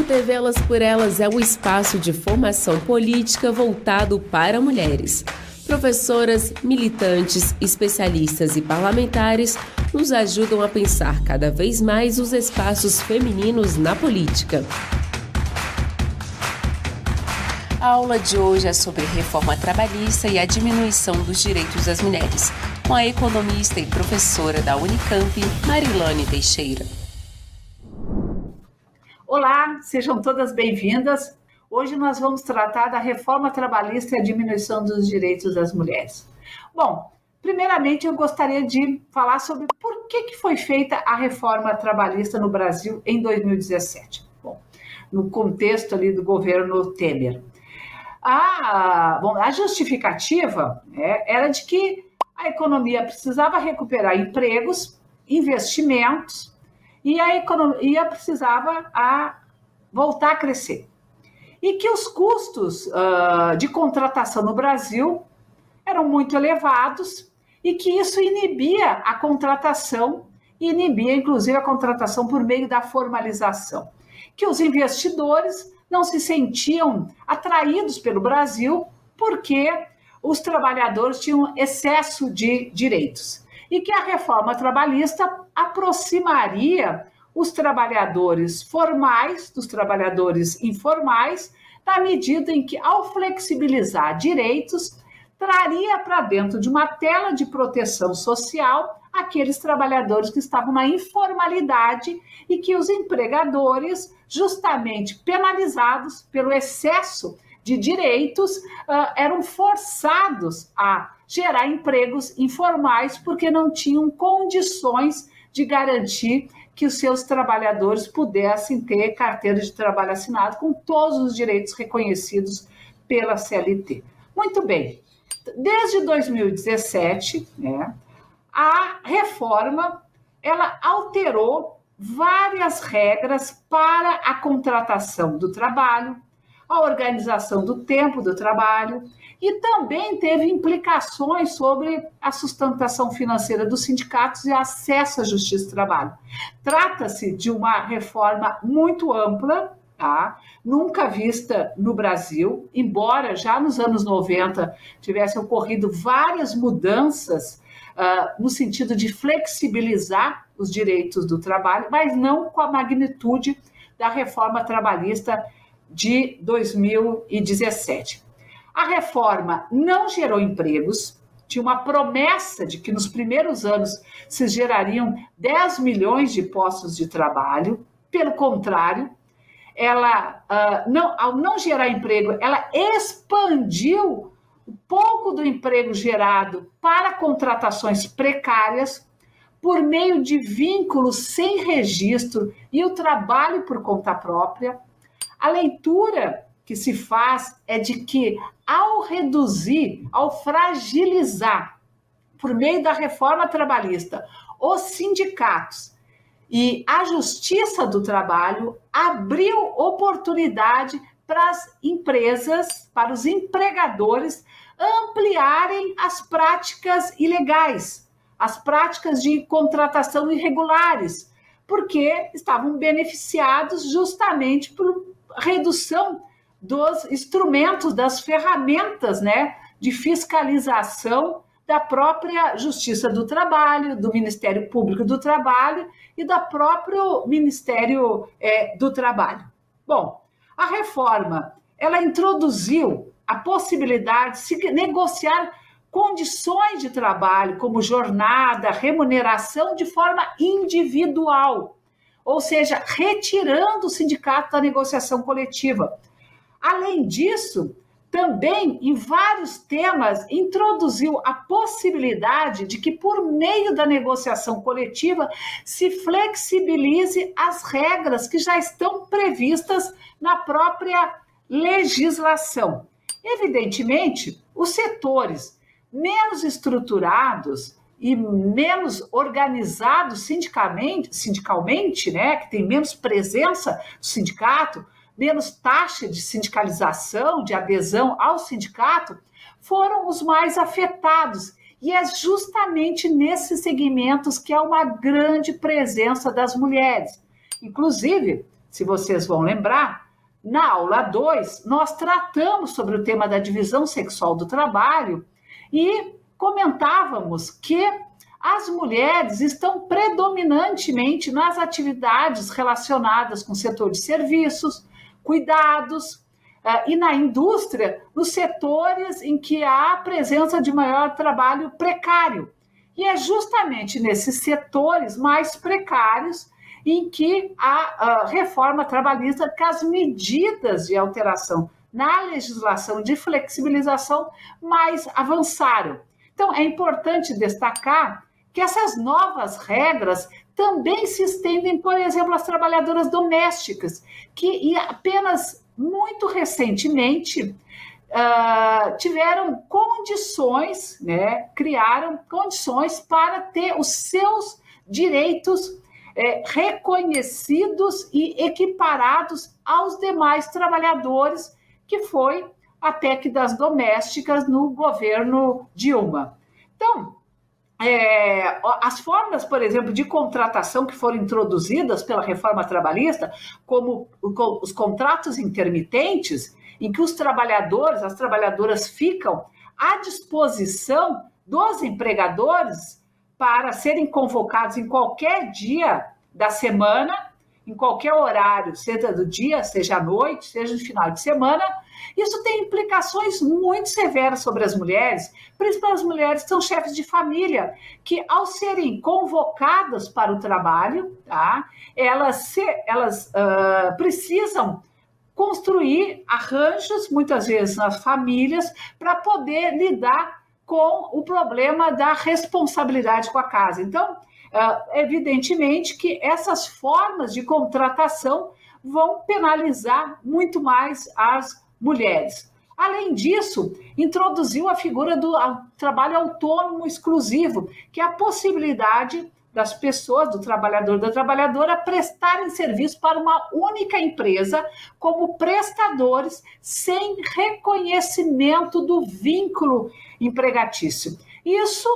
O TV Elas por Elas é um espaço de formação política voltado para mulheres. Professoras, militantes, especialistas e parlamentares nos ajudam a pensar cada vez mais os espaços femininos na política. A aula de hoje é sobre reforma trabalhista e a diminuição dos direitos das mulheres, com a economista e professora da Unicamp, Marilane Teixeira. Olá, sejam todas bem-vindas. Hoje nós vamos tratar da reforma trabalhista e a diminuição dos direitos das mulheres. Bom, primeiramente eu gostaria de falar sobre por que, que foi feita a reforma trabalhista no Brasil em 2017. Bom, no contexto ali do governo Temer. A, bom, a justificativa né, era de que a economia precisava recuperar empregos, investimentos e a economia precisava a voltar a crescer. E que os custos uh, de contratação no Brasil eram muito elevados e que isso inibia a contratação, inibia inclusive a contratação por meio da formalização. Que os investidores não se sentiam atraídos pelo Brasil porque os trabalhadores tinham excesso de direitos. E que a reforma trabalhista aproximaria os trabalhadores formais dos trabalhadores informais, na medida em que, ao flexibilizar direitos, traria para dentro de uma tela de proteção social aqueles trabalhadores que estavam na informalidade e que os empregadores, justamente penalizados pelo excesso de direitos, uh, eram forçados a gerar empregos informais porque não tinham condições de garantir que os seus trabalhadores pudessem ter carteira de trabalho assinado com todos os direitos reconhecidos pela CLT. Muito bem, desde 2017, né, a reforma ela alterou várias regras para a contratação do trabalho, a organização do tempo do trabalho e também teve implicações sobre a sustentação financeira dos sindicatos e acesso à justiça do trabalho. Trata-se de uma reforma muito ampla, tá? nunca vista no Brasil, embora já nos anos 90 tivessem ocorrido várias mudanças uh, no sentido de flexibilizar os direitos do trabalho, mas não com a magnitude da reforma trabalhista de 2017. A reforma não gerou empregos, tinha uma promessa de que nos primeiros anos se gerariam 10 milhões de postos de trabalho. Pelo contrário, ela, uh, não, ao não gerar emprego, ela expandiu um pouco do emprego gerado para contratações precárias por meio de vínculos sem registro e o trabalho por conta própria. A leitura que se faz é de que, ao reduzir, ao fragilizar, por meio da reforma trabalhista, os sindicatos e a justiça do trabalho, abriu oportunidade para as empresas, para os empregadores ampliarem as práticas ilegais, as práticas de contratação irregulares, porque estavam beneficiados justamente por redução dos instrumentos, das ferramentas né, de fiscalização da própria Justiça do Trabalho, do Ministério Público do Trabalho e do próprio Ministério é, do Trabalho. Bom, a reforma ela introduziu a possibilidade de se negociar condições de trabalho, como jornada, remuneração, de forma individual, ou seja, retirando o sindicato da negociação coletiva. Além disso, também em vários temas introduziu a possibilidade de que, por meio da negociação coletiva, se flexibilize as regras que já estão previstas na própria legislação. Evidentemente, os setores menos estruturados e menos organizados sindicalmente, sindicalmente, né, que tem menos presença do sindicato, menos taxa de sindicalização, de adesão ao sindicato, foram os mais afetados. E é justamente nesses segmentos que há uma grande presença das mulheres. Inclusive, se vocês vão lembrar, na aula 2, nós tratamos sobre o tema da divisão sexual do trabalho e comentávamos que as mulheres estão predominantemente nas atividades relacionadas com o setor de serviços, cuidados uh, e na indústria, nos setores em que há presença de maior trabalho precário. E é justamente nesses setores mais precários em que a, a reforma trabalhista, que as medidas de alteração na legislação de flexibilização mais avançaram. Então, é importante destacar que essas novas regras também se estendem, por exemplo, às trabalhadoras domésticas, que apenas muito recentemente uh, tiveram condições, né, criaram condições para ter os seus direitos é, reconhecidos e equiparados aos demais trabalhadores, que foi a PEC das domésticas no governo Dilma. Então, é, as formas, por exemplo, de contratação que foram introduzidas pela reforma trabalhista, como os contratos intermitentes, em que os trabalhadores, as trabalhadoras ficam à disposição dos empregadores para serem convocados em qualquer dia da semana em qualquer horário, seja do dia, seja à noite, seja no final de semana, isso tem implicações muito severas sobre as mulheres, principalmente as mulheres que são chefes de família, que ao serem convocadas para o trabalho, tá, elas, se, elas uh, precisam construir arranjos, muitas vezes nas famílias, para poder lidar com o problema da responsabilidade com a casa. Então, Uh, evidentemente que essas formas de contratação vão penalizar muito mais as mulheres. Além disso, introduziu a figura do trabalho autônomo exclusivo, que é a possibilidade das pessoas, do trabalhador da trabalhadora, prestarem serviço para uma única empresa como prestadores sem reconhecimento do vínculo empregatício. Isso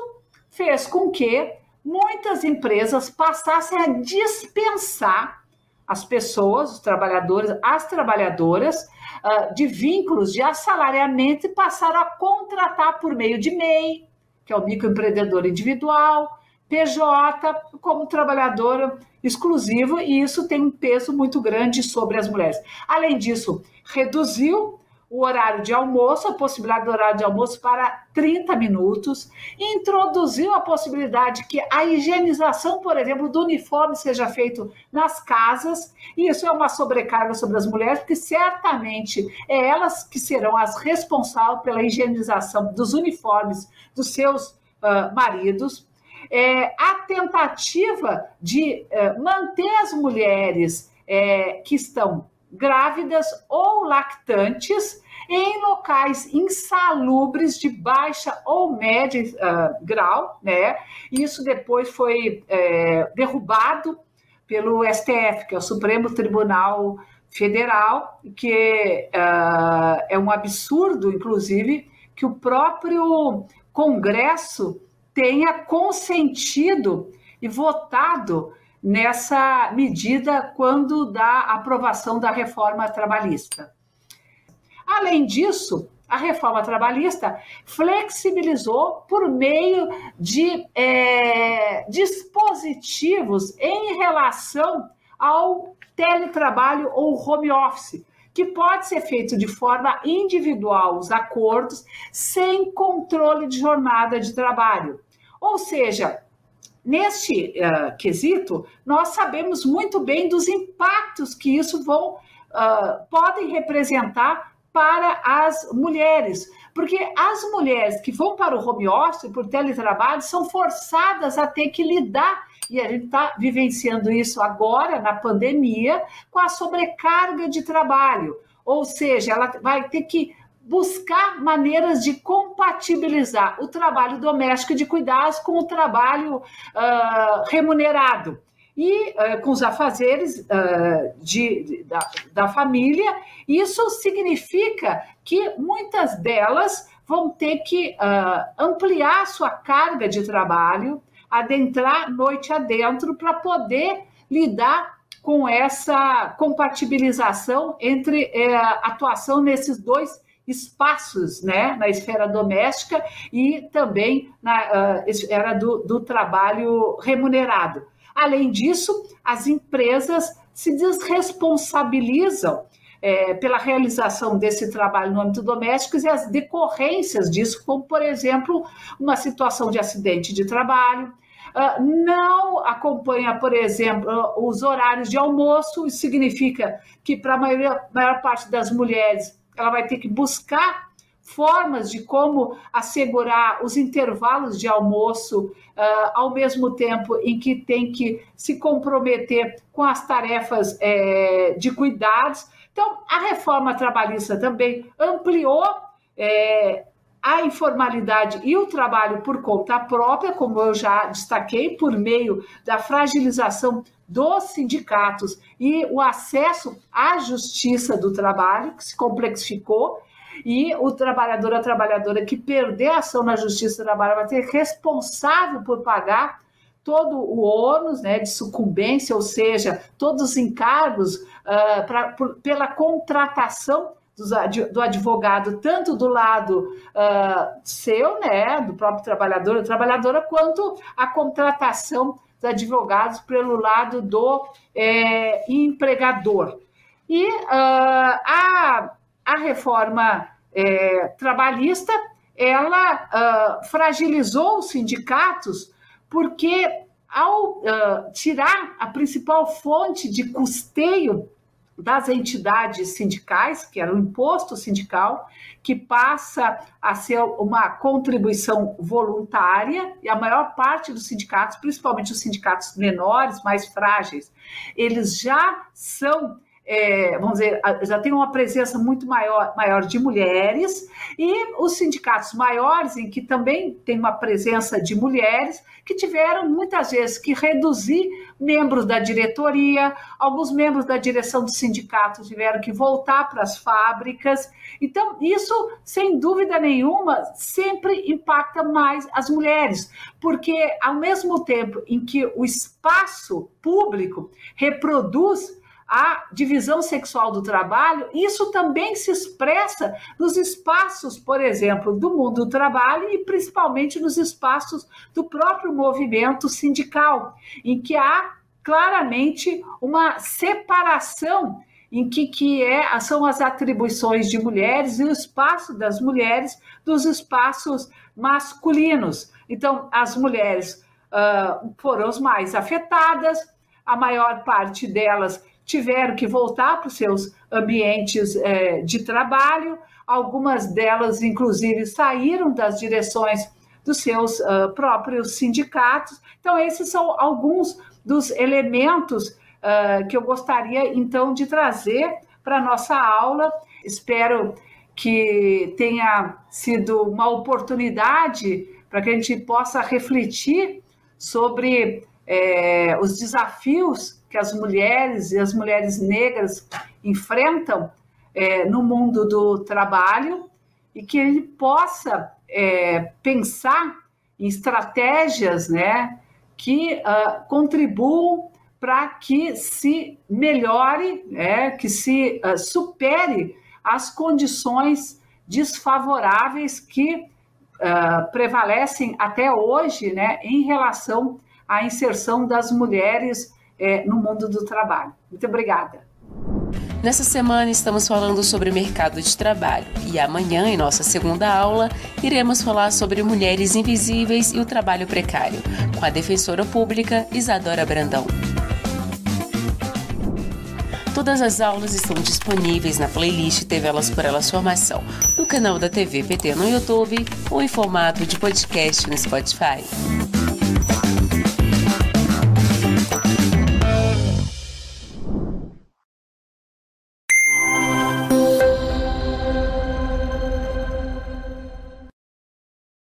fez com que muitas empresas passassem a dispensar as pessoas, os trabalhadores, as trabalhadoras uh, de vínculos de assalariamento e passaram a contratar por meio de MEI, que é o microempreendedor individual, PJ, como trabalhadora exclusiva, e isso tem um peso muito grande sobre as mulheres. Além disso, reduziu o horário de almoço, a possibilidade do horário de almoço para 30 minutos, introduziu a possibilidade que a higienização, por exemplo, do uniforme seja feito nas casas, e isso é uma sobrecarga sobre as mulheres, porque certamente é elas que serão as responsáveis pela higienização dos uniformes dos seus uh, maridos. É, a tentativa de uh, manter as mulheres é, que estão grávidas ou lactantes em locais insalubres de baixa ou média uh, grau, né? Isso depois foi é, derrubado pelo STF, que é o Supremo Tribunal Federal, que uh, é um absurdo, inclusive, que o próprio Congresso tenha consentido e votado nessa medida quando da aprovação da reforma trabalhista. Além disso, a reforma trabalhista flexibilizou por meio de é, dispositivos em relação ao teletrabalho ou home office, que pode ser feito de forma individual, os acordos, sem controle de jornada de trabalho. Ou seja, neste uh, quesito, nós sabemos muito bem dos impactos que isso vão, uh, podem representar para as mulheres, porque as mulheres que vão para o home office por teletrabalho são forçadas a ter que lidar, e a gente está vivenciando isso agora na pandemia, com a sobrecarga de trabalho. Ou seja, ela vai ter que buscar maneiras de compatibilizar o trabalho doméstico de cuidados com o trabalho uh, remunerado e uh, com os afazeres uh, de, de, da, da família. Isso significa que muitas delas vão ter que uh, ampliar sua carga de trabalho, adentrar noite adentro para poder lidar com essa compatibilização entre é, atuação nesses dois espaços, né, na esfera doméstica e também na uh, esfera do, do trabalho remunerado. Além disso, as empresas se desresponsabilizam é, pela realização desse trabalho no âmbito doméstico e as decorrências disso, como, por exemplo, uma situação de acidente de trabalho, Uh, não acompanha, por exemplo, os horários de almoço, isso significa que para a maior parte das mulheres ela vai ter que buscar formas de como assegurar os intervalos de almoço, uh, ao mesmo tempo em que tem que se comprometer com as tarefas é, de cuidados. Então, a reforma trabalhista também ampliou é, a informalidade e o trabalho por conta própria, como eu já destaquei, por meio da fragilização dos sindicatos e o acesso à justiça do trabalho, que se complexificou, e o trabalhador, a trabalhadora que perder a ação na justiça do trabalho vai ser responsável por pagar todo o ônus né, de sucumbência, ou seja, todos os encargos uh, pra, por, pela contratação do advogado, tanto do lado uh, seu, né, do próprio trabalhador ou trabalhadora, quanto a contratação dos advogados pelo lado do é, empregador. E uh, a, a reforma é, trabalhista, ela uh, fragilizou os sindicatos, porque ao tirar a principal fonte de custeio das entidades sindicais, que era o imposto sindical, que passa a ser uma contribuição voluntária, e a maior parte dos sindicatos, principalmente os sindicatos menores, mais frágeis, eles já são é, vamos dizer, já tem uma presença muito maior, maior de mulheres, e os sindicatos maiores, em que também tem uma presença de mulheres, que tiveram muitas vezes que reduzir membros da diretoria, alguns membros da direção do sindicato tiveram que voltar para as fábricas. Então, isso, sem dúvida nenhuma, sempre impacta mais as mulheres, porque ao mesmo tempo em que o espaço público reproduz a divisão sexual do trabalho, isso também se expressa nos espaços, por exemplo, do mundo do trabalho e principalmente nos espaços do próprio movimento sindical, em que há claramente uma separação em que, que é, são as atribuições de mulheres e o espaço das mulheres dos espaços masculinos. Então, as mulheres uh, foram as mais afetadas, a maior parte delas tiveram que voltar para os seus ambientes é, de trabalho, algumas delas, inclusive, saíram das direções dos seus uh, próprios sindicatos. Então, esses são alguns dos elementos uh, que eu gostaria, então, de trazer para a nossa aula. Espero que tenha sido uma oportunidade para que a gente possa refletir sobre é, os desafios que as mulheres e as mulheres negras enfrentam é, no mundo do trabalho e que ele possa é, pensar em estratégias né, que uh, contribuam para que se melhore, né, que se uh, supere as condições desfavoráveis que uh, prevalecem até hoje né, em relação à inserção das mulheres é, no mundo do trabalho. Muito obrigada. Nessa semana estamos falando sobre o mercado de trabalho e amanhã, em nossa segunda aula, iremos falar sobre mulheres invisíveis e o trabalho precário, com a defensora pública Isadora Brandão. Todas as aulas estão disponíveis na playlist TV Elas por Elas Formação, no canal da TV PT no YouTube ou em formato de podcast no Spotify.